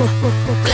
Pop.